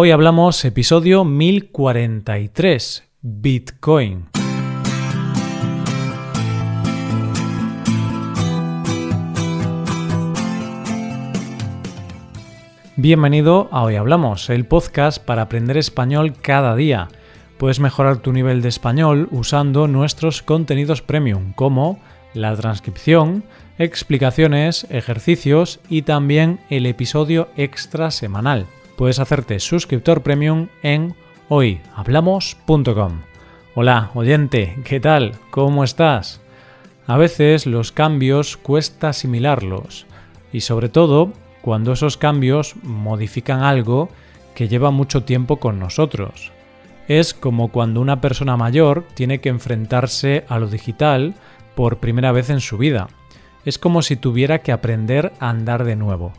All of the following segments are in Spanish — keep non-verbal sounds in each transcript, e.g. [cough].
Hoy hablamos episodio 1043, Bitcoin. Bienvenido a Hoy Hablamos, el podcast para aprender español cada día. Puedes mejorar tu nivel de español usando nuestros contenidos premium como la transcripción, explicaciones, ejercicios y también el episodio extra semanal puedes hacerte suscriptor premium en hoyhablamos.com. Hola, oyente, ¿qué tal? ¿Cómo estás? A veces los cambios cuesta asimilarlos y sobre todo cuando esos cambios modifican algo que lleva mucho tiempo con nosotros. Es como cuando una persona mayor tiene que enfrentarse a lo digital por primera vez en su vida. Es como si tuviera que aprender a andar de nuevo.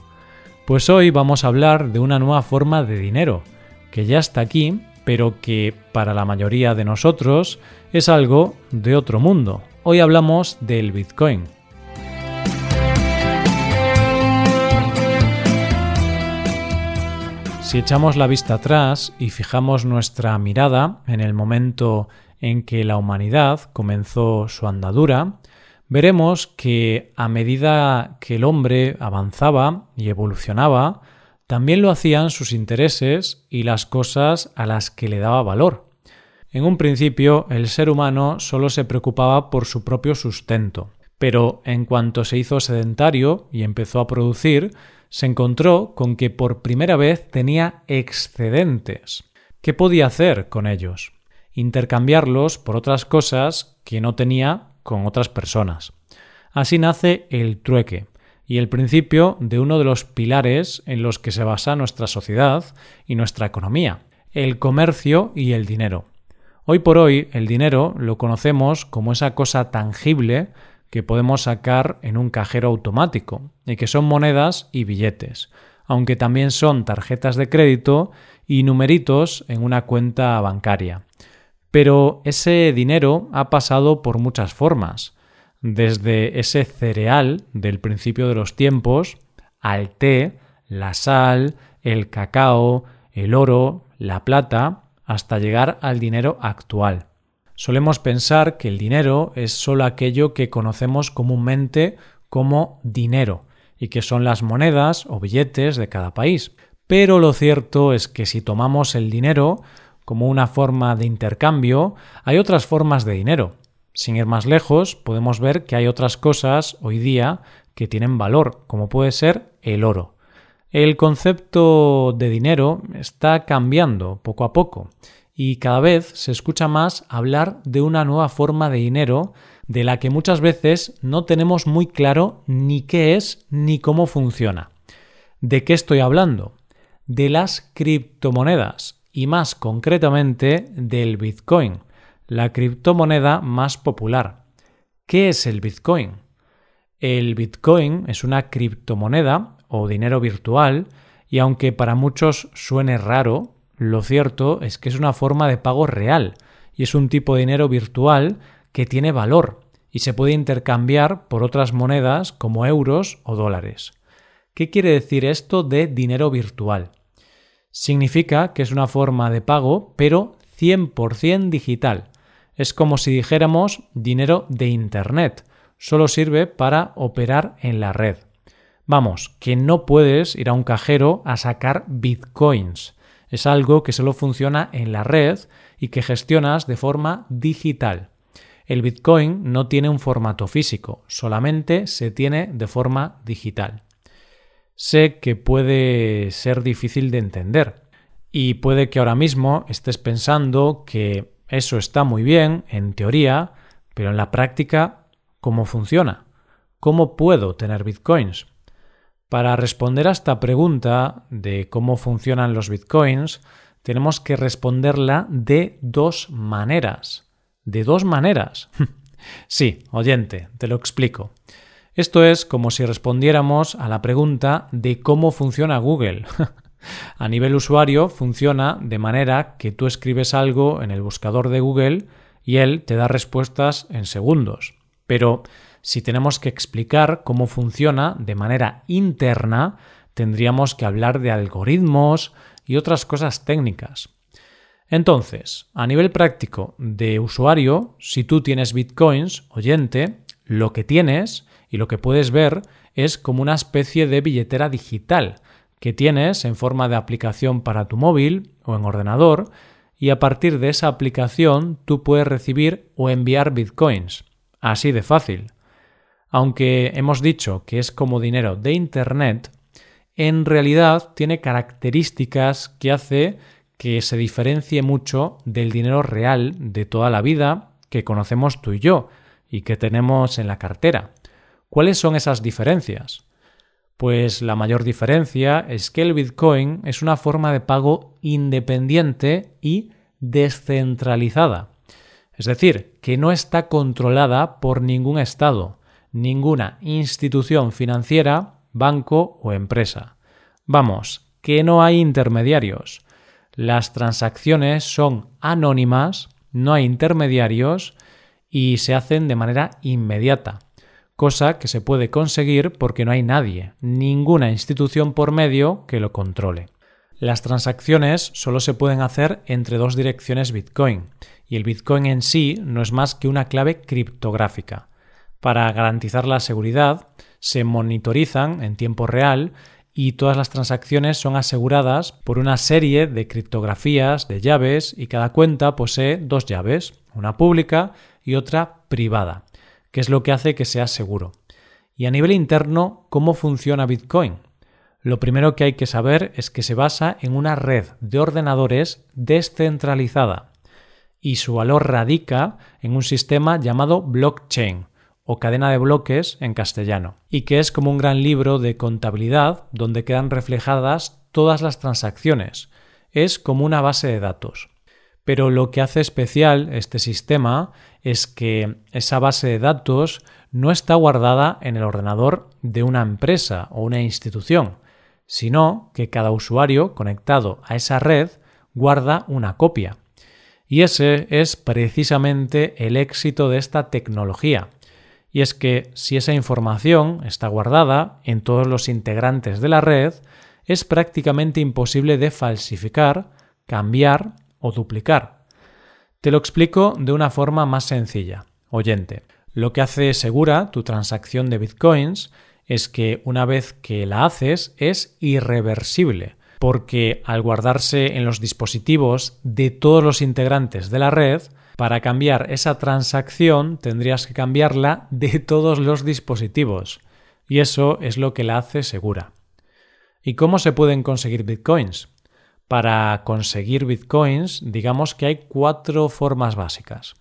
Pues hoy vamos a hablar de una nueva forma de dinero, que ya está aquí, pero que para la mayoría de nosotros es algo de otro mundo. Hoy hablamos del Bitcoin. Si echamos la vista atrás y fijamos nuestra mirada en el momento en que la humanidad comenzó su andadura, veremos que a medida que el hombre avanzaba y evolucionaba, también lo hacían sus intereses y las cosas a las que le daba valor. En un principio, el ser humano solo se preocupaba por su propio sustento, pero en cuanto se hizo sedentario y empezó a producir, se encontró con que por primera vez tenía excedentes. ¿Qué podía hacer con ellos? Intercambiarlos por otras cosas que no tenía con otras personas. Así nace el trueque y el principio de uno de los pilares en los que se basa nuestra sociedad y nuestra economía, el comercio y el dinero. Hoy por hoy el dinero lo conocemos como esa cosa tangible que podemos sacar en un cajero automático y que son monedas y billetes, aunque también son tarjetas de crédito y numeritos en una cuenta bancaria. Pero ese dinero ha pasado por muchas formas, desde ese cereal del principio de los tiempos al té, la sal, el cacao, el oro, la plata, hasta llegar al dinero actual. Solemos pensar que el dinero es solo aquello que conocemos comúnmente como dinero, y que son las monedas o billetes de cada país. Pero lo cierto es que si tomamos el dinero como una forma de intercambio, hay otras formas de dinero. Sin ir más lejos, podemos ver que hay otras cosas hoy día que tienen valor, como puede ser el oro. El concepto de dinero está cambiando poco a poco y cada vez se escucha más hablar de una nueva forma de dinero de la que muchas veces no tenemos muy claro ni qué es ni cómo funciona. ¿De qué estoy hablando? De las criptomonedas y más concretamente del Bitcoin, la criptomoneda más popular. ¿Qué es el Bitcoin? El Bitcoin es una criptomoneda o dinero virtual y aunque para muchos suene raro, lo cierto es que es una forma de pago real y es un tipo de dinero virtual que tiene valor y se puede intercambiar por otras monedas como euros o dólares. ¿Qué quiere decir esto de dinero virtual? Significa que es una forma de pago, pero 100% digital. Es como si dijéramos dinero de Internet. Solo sirve para operar en la red. Vamos, que no puedes ir a un cajero a sacar bitcoins. Es algo que solo funciona en la red y que gestionas de forma digital. El bitcoin no tiene un formato físico, solamente se tiene de forma digital sé que puede ser difícil de entender y puede que ahora mismo estés pensando que eso está muy bien en teoría, pero en la práctica, ¿cómo funciona? ¿Cómo puedo tener bitcoins? Para responder a esta pregunta de cómo funcionan los bitcoins, tenemos que responderla de dos maneras. ¿De dos maneras? [laughs] sí, oyente, te lo explico. Esto es como si respondiéramos a la pregunta de cómo funciona Google. [laughs] a nivel usuario funciona de manera que tú escribes algo en el buscador de Google y él te da respuestas en segundos. Pero si tenemos que explicar cómo funciona de manera interna, tendríamos que hablar de algoritmos y otras cosas técnicas. Entonces, a nivel práctico de usuario, si tú tienes bitcoins, oyente, lo que tienes y lo que puedes ver es como una especie de billetera digital que tienes en forma de aplicación para tu móvil o en ordenador y a partir de esa aplicación tú puedes recibir o enviar bitcoins. Así de fácil. Aunque hemos dicho que es como dinero de Internet, en realidad tiene características que hace que se diferencie mucho del dinero real de toda la vida que conocemos tú y yo y que tenemos en la cartera. ¿Cuáles son esas diferencias? Pues la mayor diferencia es que el Bitcoin es una forma de pago independiente y descentralizada. Es decir, que no está controlada por ningún Estado, ninguna institución financiera, banco o empresa. Vamos, que no hay intermediarios. Las transacciones son anónimas, no hay intermediarios y se hacen de manera inmediata cosa que se puede conseguir porque no hay nadie, ninguna institución por medio que lo controle. Las transacciones solo se pueden hacer entre dos direcciones Bitcoin, y el Bitcoin en sí no es más que una clave criptográfica. Para garantizar la seguridad, se monitorizan en tiempo real y todas las transacciones son aseguradas por una serie de criptografías de llaves y cada cuenta posee dos llaves, una pública y otra privada que es lo que hace que sea seguro. Y a nivel interno, ¿cómo funciona Bitcoin? Lo primero que hay que saber es que se basa en una red de ordenadores descentralizada y su valor radica en un sistema llamado blockchain o cadena de bloques en castellano, y que es como un gran libro de contabilidad donde quedan reflejadas todas las transacciones. Es como una base de datos. Pero lo que hace especial este sistema es que esa base de datos no está guardada en el ordenador de una empresa o una institución, sino que cada usuario conectado a esa red guarda una copia. Y ese es precisamente el éxito de esta tecnología. Y es que si esa información está guardada en todos los integrantes de la red, es prácticamente imposible de falsificar, cambiar o duplicar. Te lo explico de una forma más sencilla. Oyente, lo que hace segura tu transacción de bitcoins es que una vez que la haces es irreversible, porque al guardarse en los dispositivos de todos los integrantes de la red, para cambiar esa transacción tendrías que cambiarla de todos los dispositivos, y eso es lo que la hace segura. ¿Y cómo se pueden conseguir bitcoins? Para conseguir bitcoins, digamos que hay cuatro formas básicas.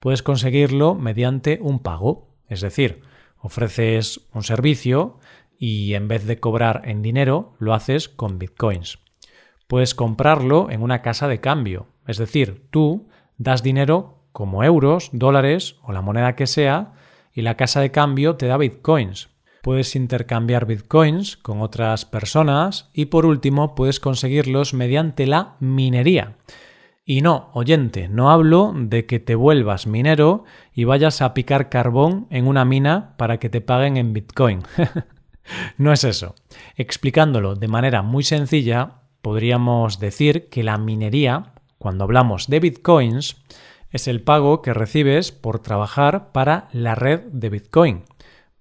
Puedes conseguirlo mediante un pago, es decir, ofreces un servicio y en vez de cobrar en dinero, lo haces con bitcoins. Puedes comprarlo en una casa de cambio, es decir, tú das dinero como euros, dólares o la moneda que sea, y la casa de cambio te da bitcoins. Puedes intercambiar bitcoins con otras personas y por último puedes conseguirlos mediante la minería. Y no, oyente, no hablo de que te vuelvas minero y vayas a picar carbón en una mina para que te paguen en bitcoin. [laughs] no es eso. Explicándolo de manera muy sencilla, podríamos decir que la minería, cuando hablamos de bitcoins, es el pago que recibes por trabajar para la red de bitcoin.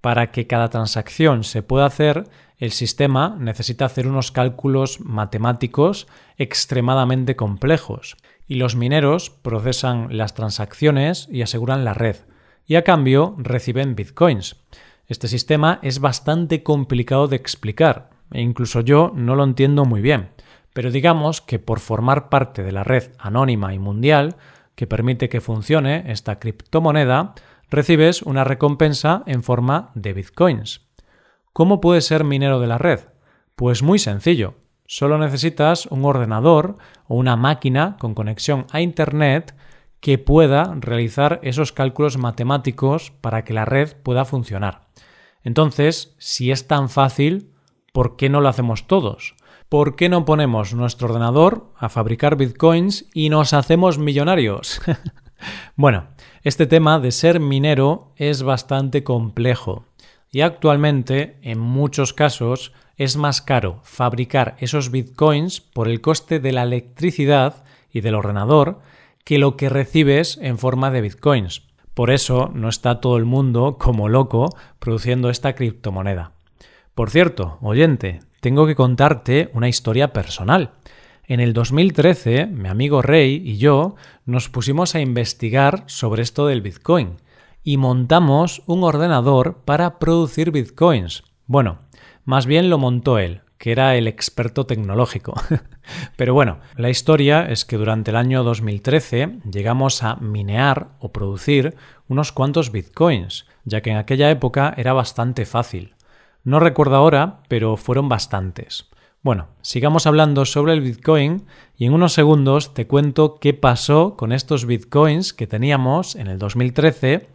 Para que cada transacción se pueda hacer, el sistema necesita hacer unos cálculos matemáticos extremadamente complejos y los mineros procesan las transacciones y aseguran la red y a cambio reciben bitcoins. Este sistema es bastante complicado de explicar e incluso yo no lo entiendo muy bien, pero digamos que por formar parte de la red anónima y mundial que permite que funcione esta criptomoneda, recibes una recompensa en forma de bitcoins. ¿Cómo puedes ser minero de la red? Pues muy sencillo. Solo necesitas un ordenador o una máquina con conexión a Internet que pueda realizar esos cálculos matemáticos para que la red pueda funcionar. Entonces, si es tan fácil, ¿por qué no lo hacemos todos? ¿Por qué no ponemos nuestro ordenador a fabricar bitcoins y nos hacemos millonarios? [laughs] bueno, este tema de ser minero es bastante complejo y actualmente, en muchos casos, es más caro fabricar esos bitcoins por el coste de la electricidad y del ordenador que lo que recibes en forma de bitcoins. Por eso no está todo el mundo como loco produciendo esta criptomoneda. Por cierto, oyente, tengo que contarte una historia personal. En el 2013, mi amigo Rey y yo nos pusimos a investigar sobre esto del Bitcoin y montamos un ordenador para producir Bitcoins. Bueno, más bien lo montó él, que era el experto tecnológico. [laughs] Pero bueno, la historia es que durante el año 2013 llegamos a minear o producir unos cuantos bitcoins, ya que en aquella época era bastante fácil. No recuerdo ahora, pero fueron bastantes. Bueno, sigamos hablando sobre el Bitcoin y en unos segundos te cuento qué pasó con estos Bitcoins que teníamos en el 2013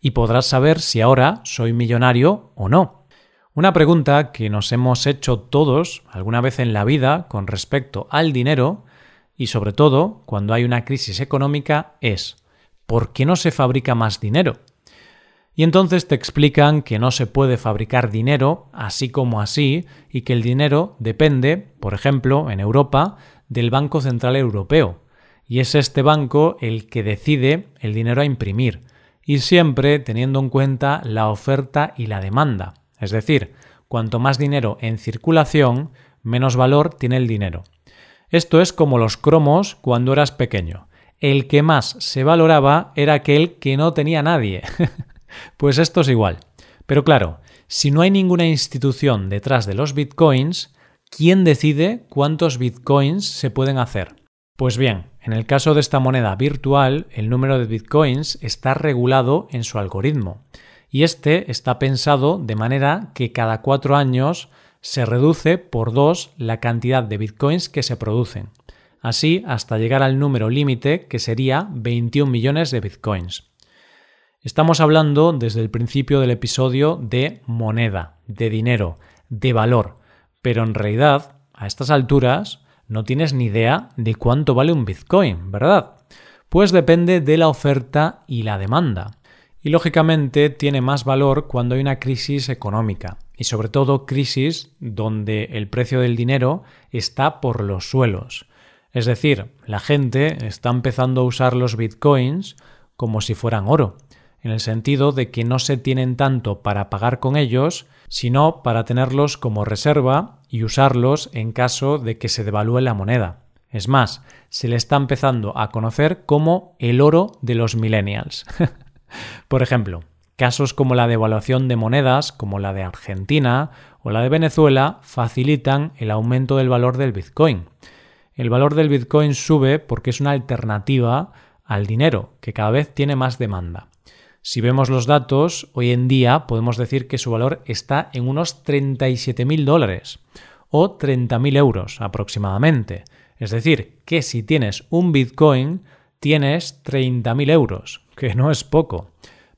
y podrás saber si ahora soy millonario o no. Una pregunta que nos hemos hecho todos alguna vez en la vida con respecto al dinero y sobre todo cuando hay una crisis económica es ¿por qué no se fabrica más dinero? Y entonces te explican que no se puede fabricar dinero así como así y que el dinero depende, por ejemplo, en Europa, del Banco Central Europeo. Y es este banco el que decide el dinero a imprimir, y siempre teniendo en cuenta la oferta y la demanda. Es decir, cuanto más dinero en circulación, menos valor tiene el dinero. Esto es como los cromos cuando eras pequeño. El que más se valoraba era aquel que no tenía nadie. [laughs] pues esto es igual. Pero claro, si no hay ninguna institución detrás de los bitcoins, ¿quién decide cuántos bitcoins se pueden hacer? Pues bien, en el caso de esta moneda virtual, el número de bitcoins está regulado en su algoritmo y este está pensado de manera que cada cuatro años se reduce por dos la cantidad de bitcoins que se producen, así hasta llegar al número límite que sería 21 millones de bitcoins. Estamos hablando desde el principio del episodio de moneda, de dinero, de valor, pero en realidad, a estas alturas, no tienes ni idea de cuánto vale un bitcoin, ¿verdad? Pues depende de la oferta y la demanda y lógicamente tiene más valor cuando hay una crisis económica y sobre todo crisis donde el precio del dinero está por los suelos. Es decir, la gente está empezando a usar los bitcoins como si fueran oro, en el sentido de que no se tienen tanto para pagar con ellos, sino para tenerlos como reserva y usarlos en caso de que se devalúe la moneda. Es más, se le está empezando a conocer como el oro de los millennials. [laughs] Por ejemplo, casos como la devaluación de monedas, como la de Argentina o la de Venezuela, facilitan el aumento del valor del Bitcoin. El valor del Bitcoin sube porque es una alternativa al dinero, que cada vez tiene más demanda. Si vemos los datos, hoy en día podemos decir que su valor está en unos 37.000 dólares o 30.000 euros aproximadamente. Es decir, que si tienes un Bitcoin, tienes 30.000 euros que no es poco.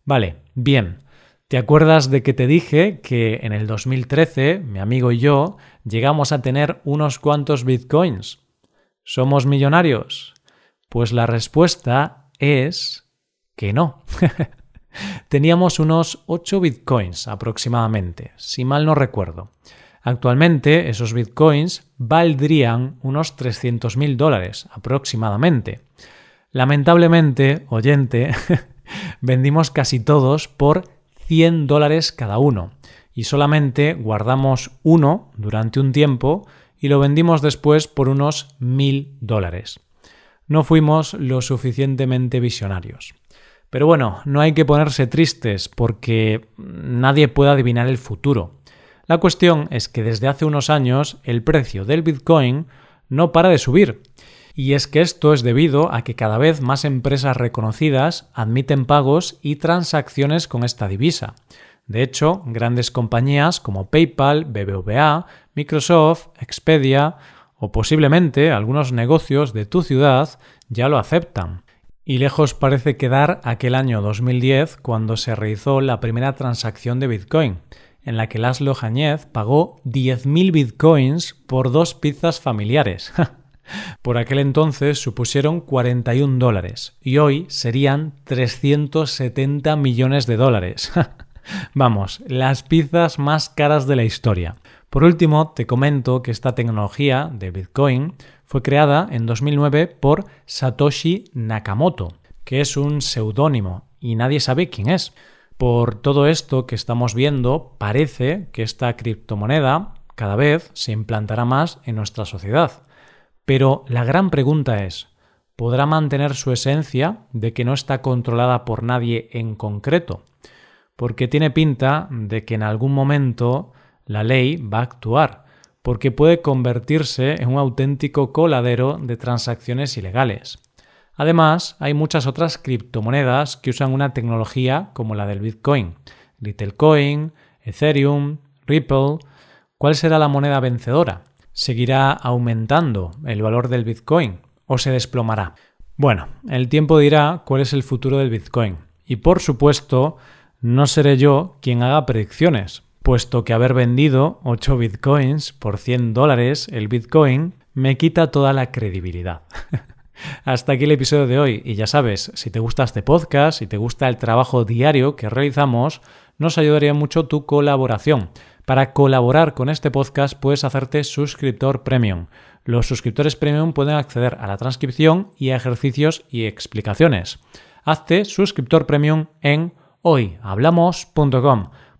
Vale, bien. ¿Te acuerdas de que te dije que en el 2013 mi amigo y yo llegamos a tener unos cuantos bitcoins? ¿Somos millonarios? Pues la respuesta es que no. [laughs] Teníamos unos 8 bitcoins aproximadamente, si mal no recuerdo. Actualmente esos bitcoins valdrían unos 300.000 dólares aproximadamente. Lamentablemente, oyente, [laughs] vendimos casi todos por 100 dólares cada uno y solamente guardamos uno durante un tiempo y lo vendimos después por unos 1000 dólares. No fuimos lo suficientemente visionarios. Pero bueno, no hay que ponerse tristes porque nadie puede adivinar el futuro. La cuestión es que desde hace unos años el precio del Bitcoin no para de subir y es que esto es debido a que cada vez más empresas reconocidas admiten pagos y transacciones con esta divisa. De hecho, grandes compañías como PayPal, BBVA, Microsoft, Expedia o posiblemente algunos negocios de tu ciudad ya lo aceptan. Y lejos parece quedar aquel año 2010 cuando se realizó la primera transacción de Bitcoin, en la que Laszlo Jañez pagó 10.000 Bitcoins por dos pizzas familiares. [laughs] Por aquel entonces supusieron 41 dólares y hoy serían 370 millones de dólares. [laughs] Vamos, las pizzas más caras de la historia. Por último, te comento que esta tecnología de Bitcoin fue creada en 2009 por Satoshi Nakamoto, que es un seudónimo y nadie sabe quién es. Por todo esto que estamos viendo, parece que esta criptomoneda cada vez se implantará más en nuestra sociedad. Pero la gran pregunta es, ¿podrá mantener su esencia de que no está controlada por nadie en concreto? Porque tiene pinta de que en algún momento la ley va a actuar, porque puede convertirse en un auténtico coladero de transacciones ilegales. Además, hay muchas otras criptomonedas que usan una tecnología como la del Bitcoin, Littlecoin, Ethereum, Ripple. ¿Cuál será la moneda vencedora? ¿Seguirá aumentando el valor del Bitcoin o se desplomará? Bueno, el tiempo dirá cuál es el futuro del Bitcoin. Y por supuesto, no seré yo quien haga predicciones, puesto que haber vendido 8 bitcoins por 100 dólares el bitcoin me quita toda la credibilidad. [laughs] Hasta aquí el episodio de hoy y ya sabes, si te gusta este podcast, si te gusta el trabajo diario que realizamos, nos ayudaría mucho tu colaboración. Para colaborar con este podcast puedes hacerte suscriptor premium. Los suscriptores premium pueden acceder a la transcripción y a ejercicios y explicaciones. Hazte suscriptor premium en hoyhablamos.com.